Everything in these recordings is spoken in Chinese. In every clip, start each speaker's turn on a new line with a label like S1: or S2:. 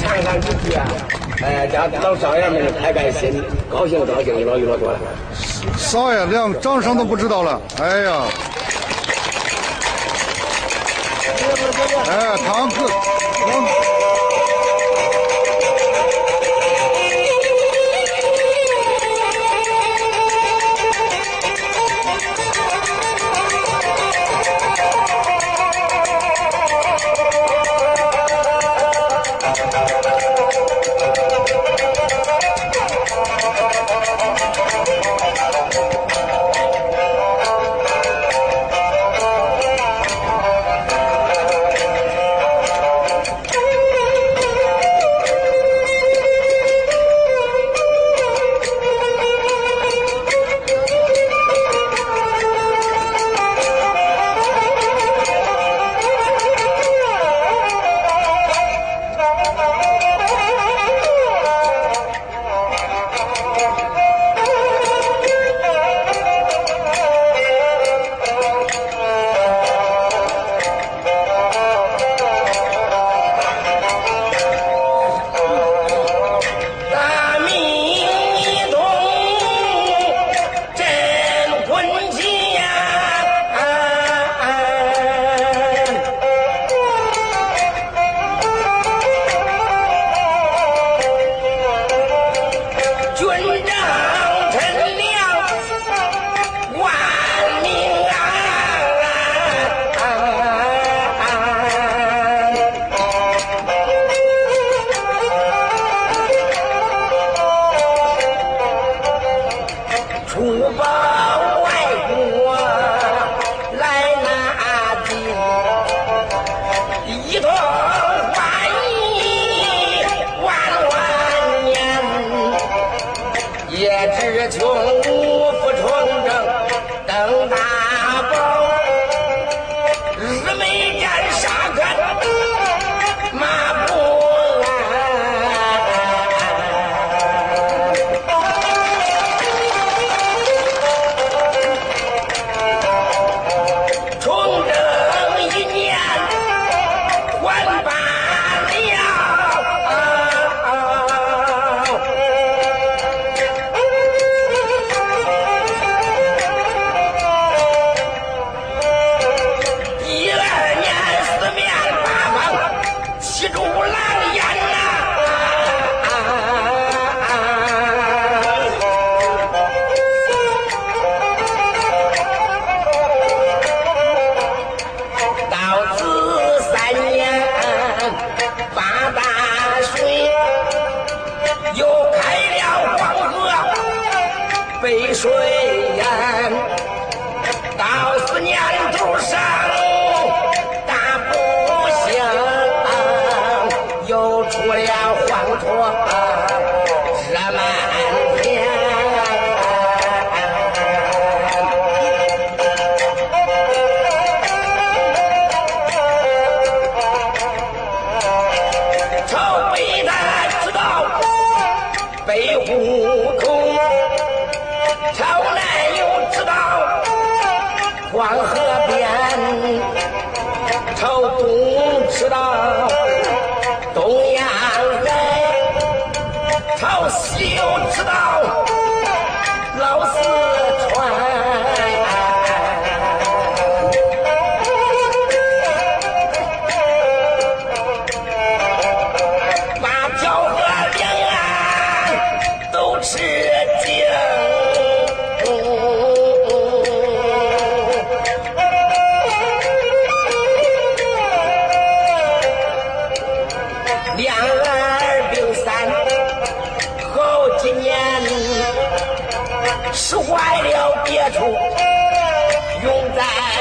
S1: 墙上几句啊，哎，叫老少爷们开开心，高兴高兴，一乐一乐多了。
S2: 少爷连掌声都不知道了，哎呀！哎，堂子，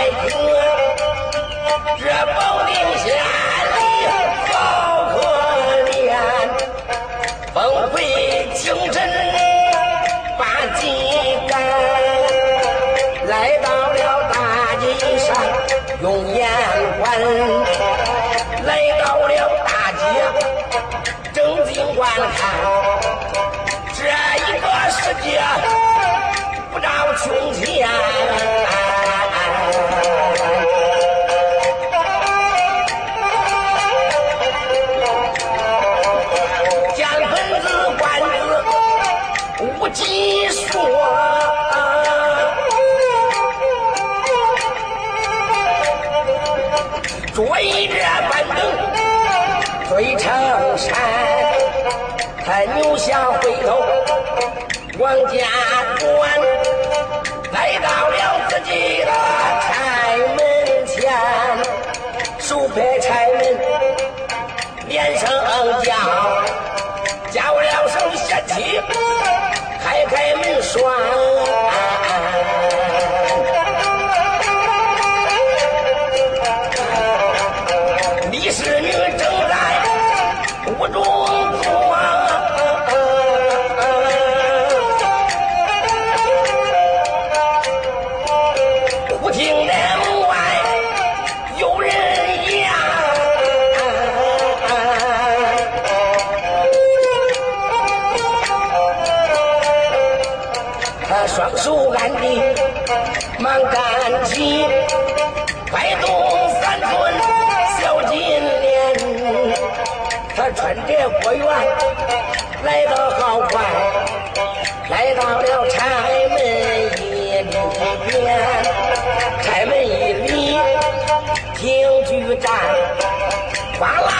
S1: 在这这保定县里好可怜，崩溃清晨把鸡赶，来到了大街上用眼观，来到了大街正经观看，这一个世界不着穷钱
S2: 几双，追着板凳追成山，他扭下回头往家转，来到了自己的柴门前，手拍柴门，脸上。开完了。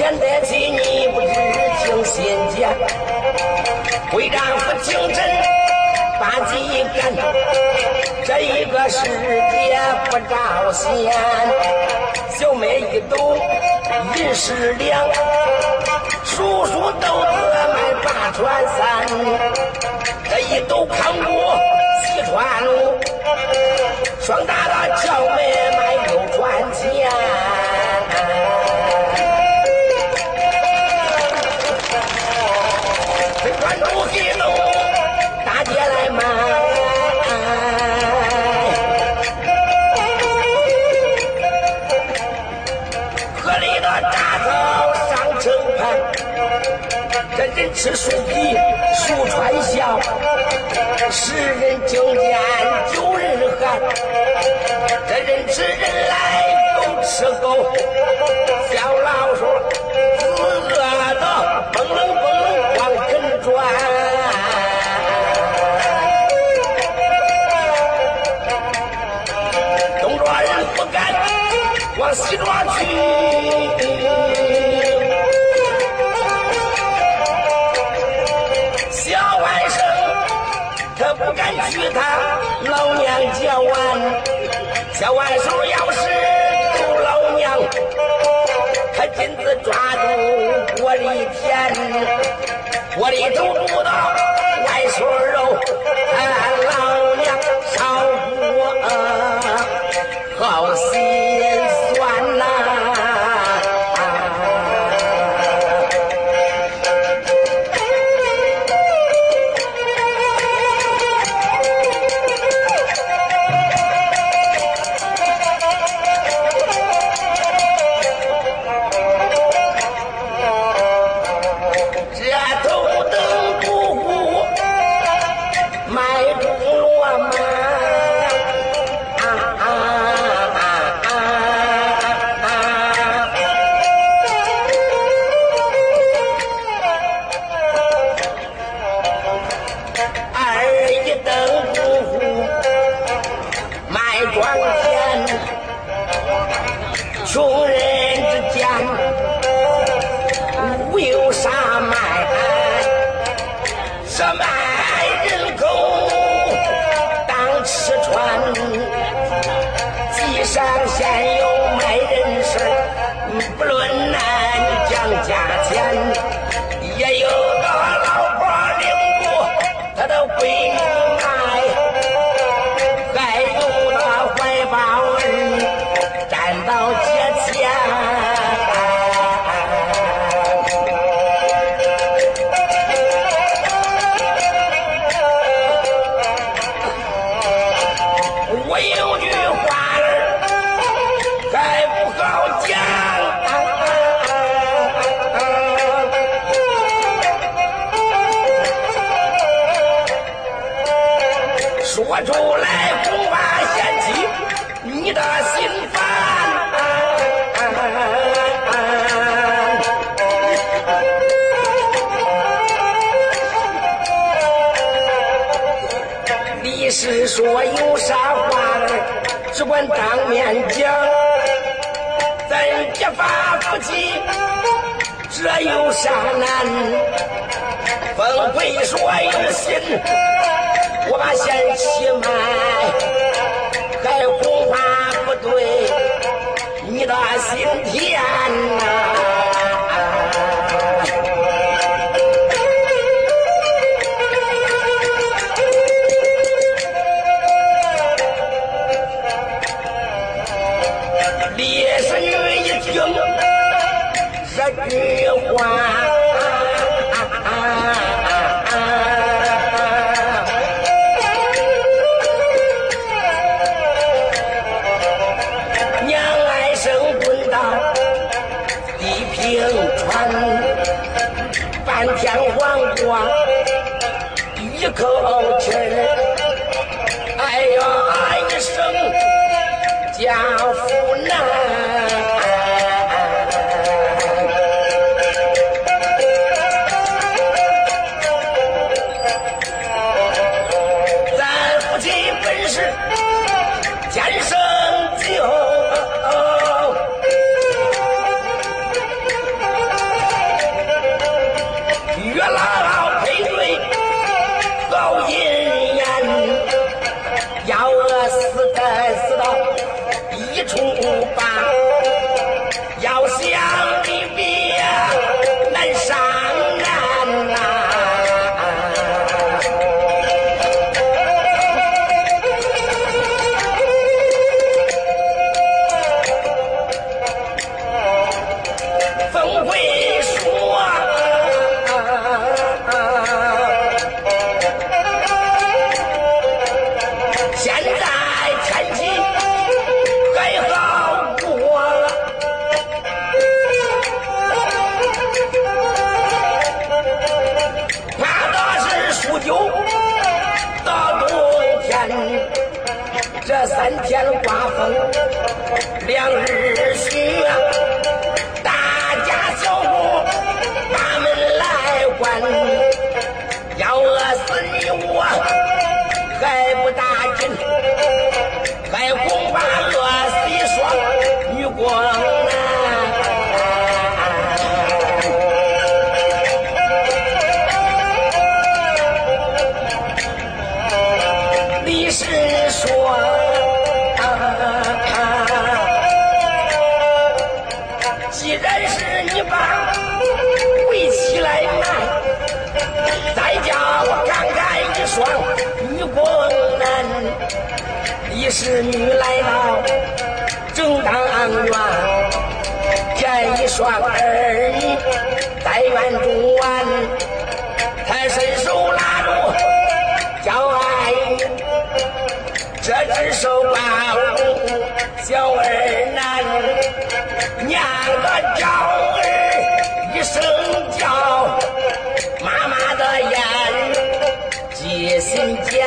S2: 现在起你不知听心间，为丈夫清晨把鸡干，这一个世界不着闲。小妹一斗银十两，叔叔豆子卖八串三，这一斗康锅西川路，双大的荞麦卖六串钱。吃树皮，树穿孝。十人敬见九人寒，这人吃人来，狗吃狗。小老鼠抓住锅里填，锅里头煮的说出来不怕掀起你的？心烦。你是说有啥话儿，只管当面讲。咱结发夫妻，这有啥难？凤贵说有心，把贤妻卖，还恐怕不对你的心田呐、李氏女一听这句话，天天黄光一口气儿，哎呀一声家不会说。现在天气还好过了。怕的是数九到冬天，这三天刮风，两日。女来到正当院，见一双儿女在院中玩，他伸手拉住叫爱，这只手抱住小儿男，娘的娇儿一声叫，妈妈的眼记心间。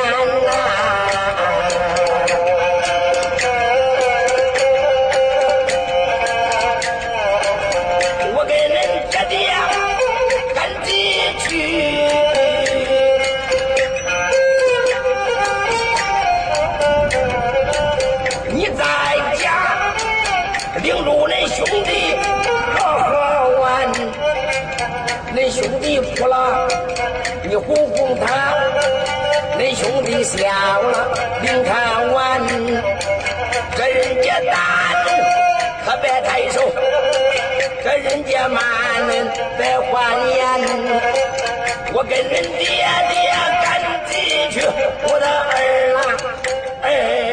S2: 别抬手这人家骂你别话脸我跟恁爹爹赶集去我的儿啊儿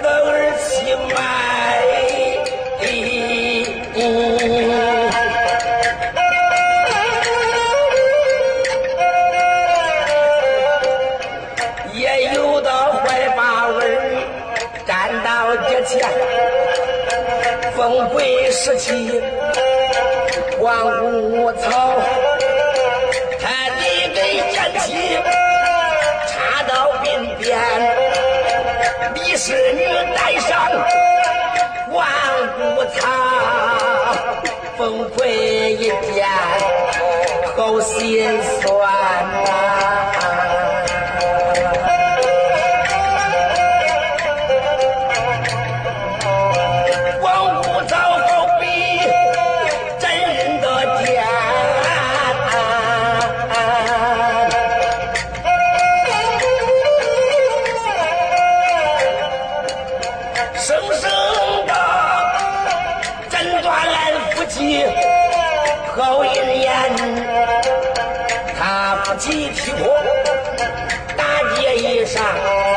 S2: 的儿媳卖，也有的坏把儿站到节前，风归时期万物草。侍女带上万古藏，崩溃一片，好心酸呐、急好姻缘他不急劈火打劫一上。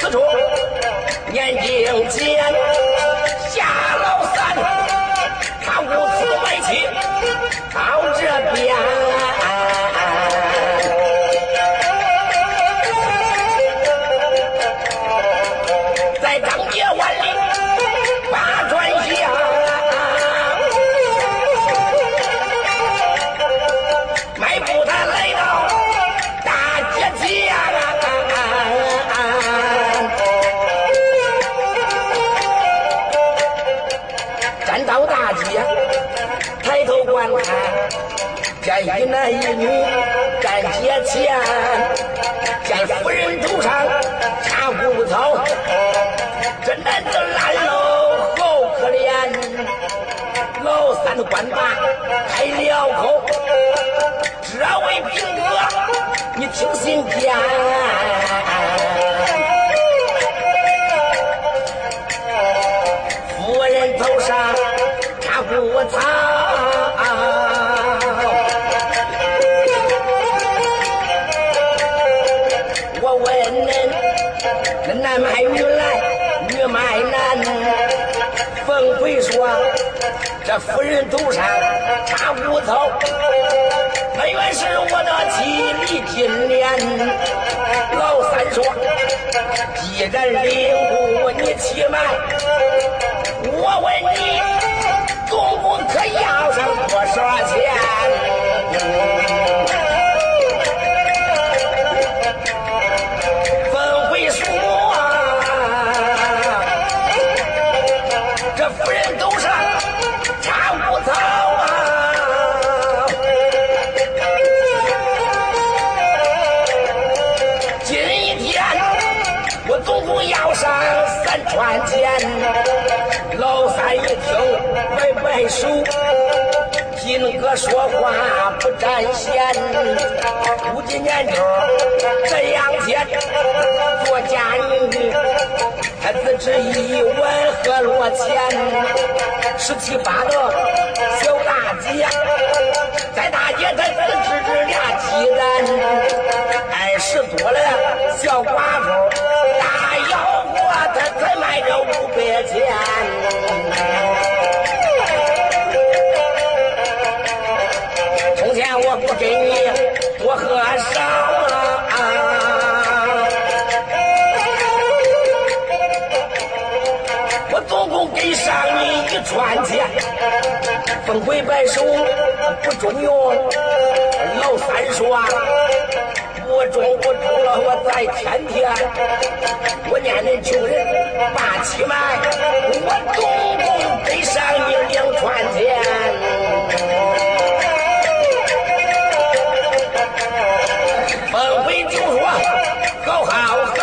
S2: 此处眼经尖夏老三他无此歪气到这边一男一女站街前，见夫人头上插骨草，这男子烂喽，好可怜。老三的官把开了口，这位平哥，你听信言。夫人头上插骨草，说，这夫人头上插骨草，本原是我的妻李金莲。老三说，既然领过说话不占闲。估计年头这样天，做家女，他只值一碗河洛钱。十七八个小大姐，在大街他只值俩鸡蛋。二十多了小寡妇，大腰果他才卖着五百钱。我不给你多喝少啊，我总共给上你一串钱，凤鬼白手不中用。老三说。我中不中了，我再天天，我念恁穷人把气买，我总共给上你两串钱。凤回就说好好好，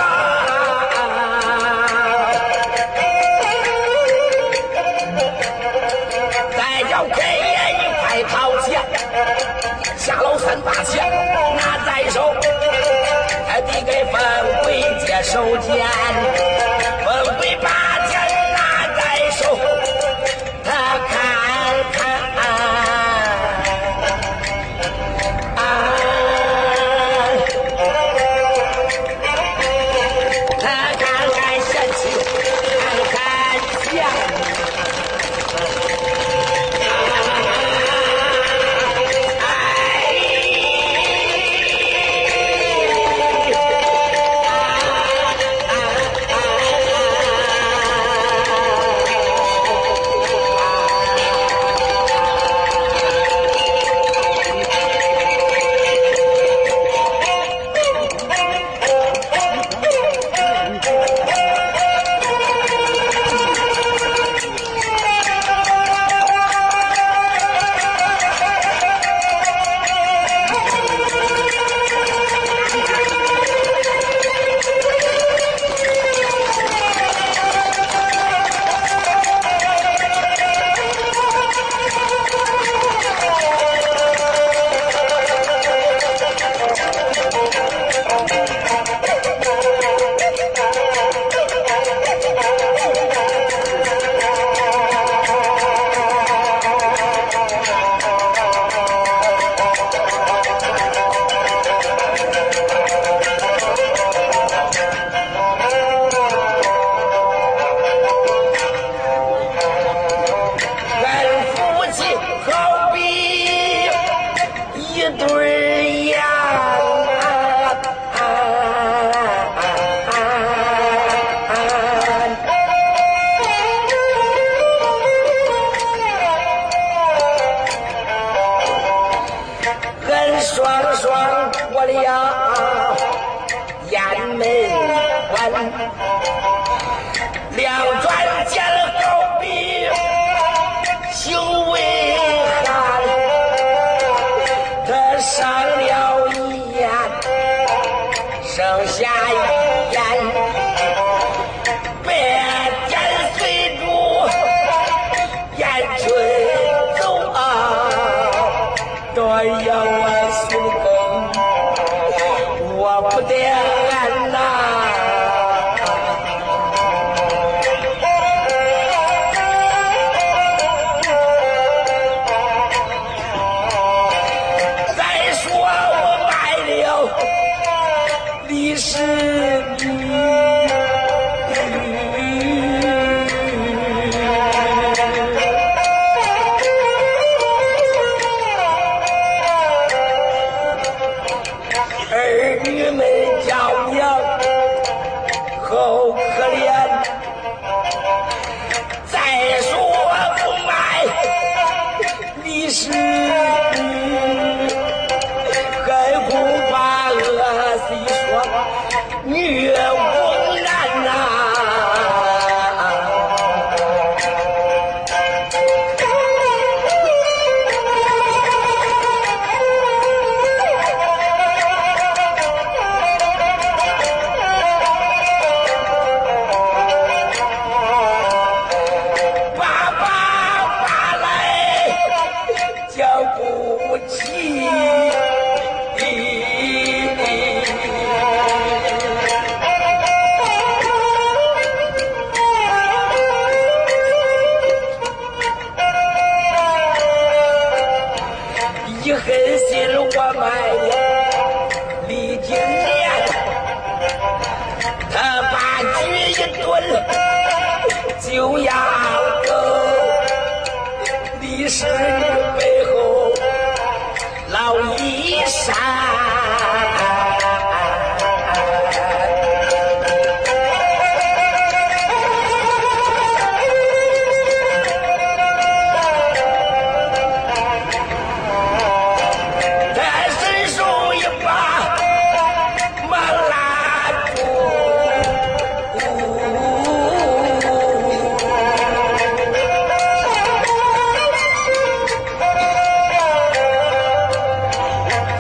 S2: 再叫开爷你快掏钱，夏老三把钱拿在手。还递给凤贵接手钱，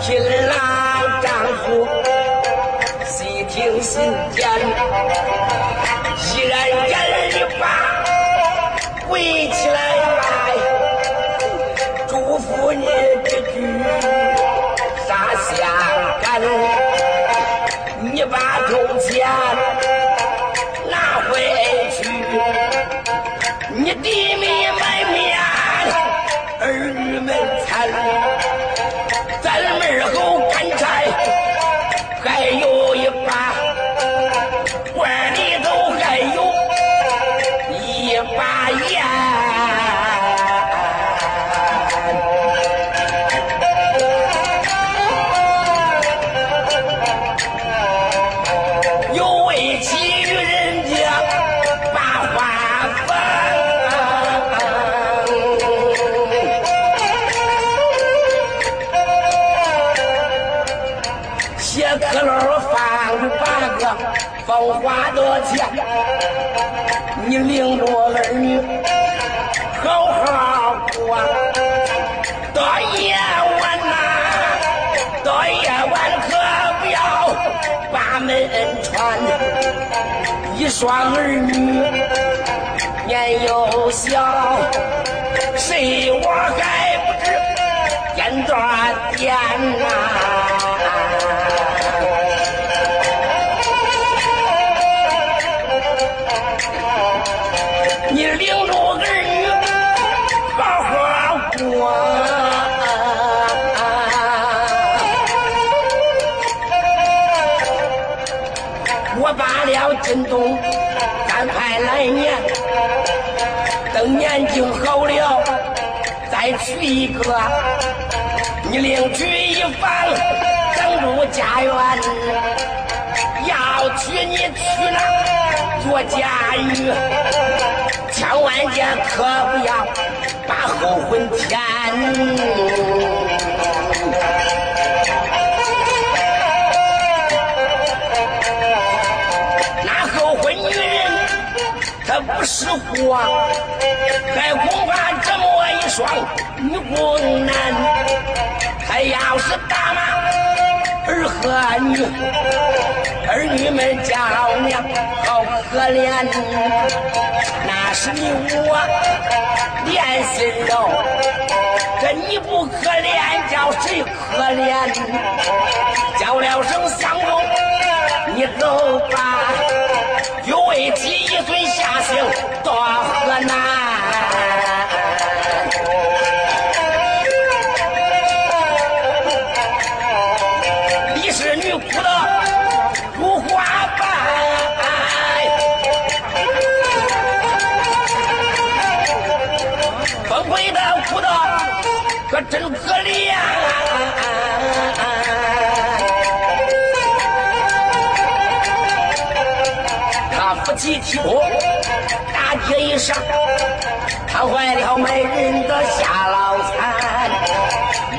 S2: 新郎丈夫细听心间个，甭花多钱，你领着儿女好好过。到夜晚呐、到夜晚可不要把门穿。一双儿女年幼小，谁我还不知见多少天呐、来年，等年景好了，再娶一个。你另娶一房，等住家园。要娶你娶那做嫁女，千万间可不要把后婚添。不识货，还恐怕这么一双女工男。还要是大妈儿和女，儿女们叫娘好可怜。那是你我连心肉，这你不可怜，叫谁可怜？叫了声相公。你走吧，有为妻一岁下行到河南。李氏女哭得如花瓣，崩溃的哭得可真可怜。他夫妻提锅，大街一上，看坏了美人的下老三。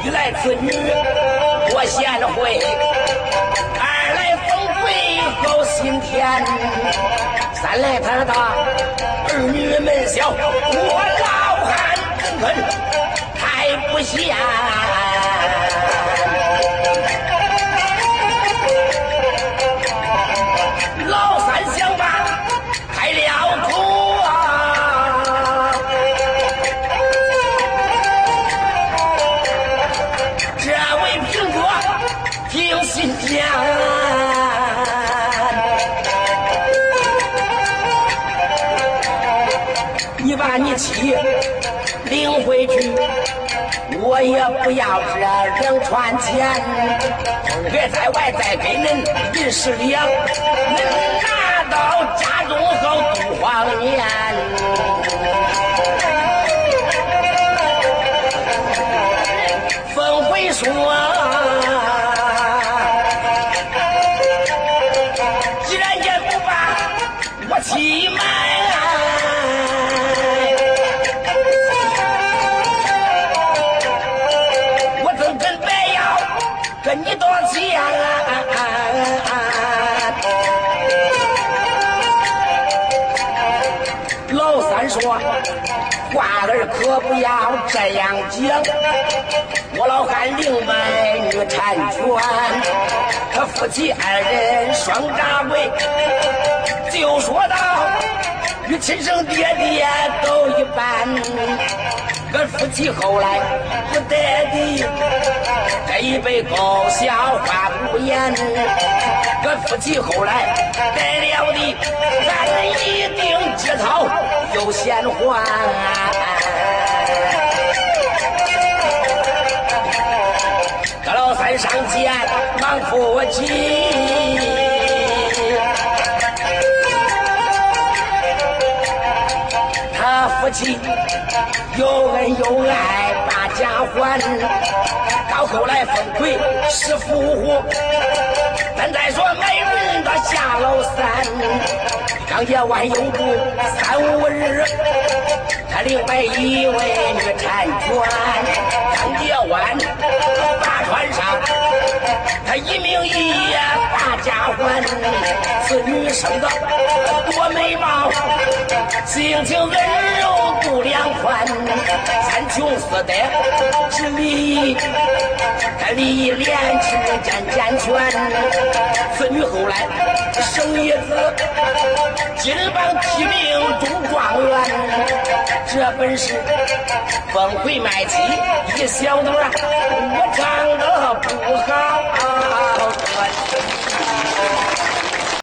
S2: 一来此女多贤惠，二来丰贵好心田，三来他的儿女们小，我老汉怎肯太不贤？我也不要这两串钱，别在外再给恁银十两，恁拿到家中好度荒年。可不要这样讲，我老汉领美女婵娟，他夫妻二人双扎鬼，就说道与亲生爹爹都一般。俺夫妻后来不得的，这一辈狗笑话不言。俺夫妻后来得了的，咱一定接操有闲还。上前忙扶起。他夫妻有恩有爱把家还，到后来分魁是富户。咱再说美人的下老三，张家湾有住三五日，他另外一位女婵娟，张家湾大船上，他一命一夜把家还，此女生的多美貌，性情温柔度量宽，三穷四德知礼仪，他礼廉耻真健全。此女后来生一子，金榜题名中状元。这本是崩溃卖鸡，一小段我唱的不好。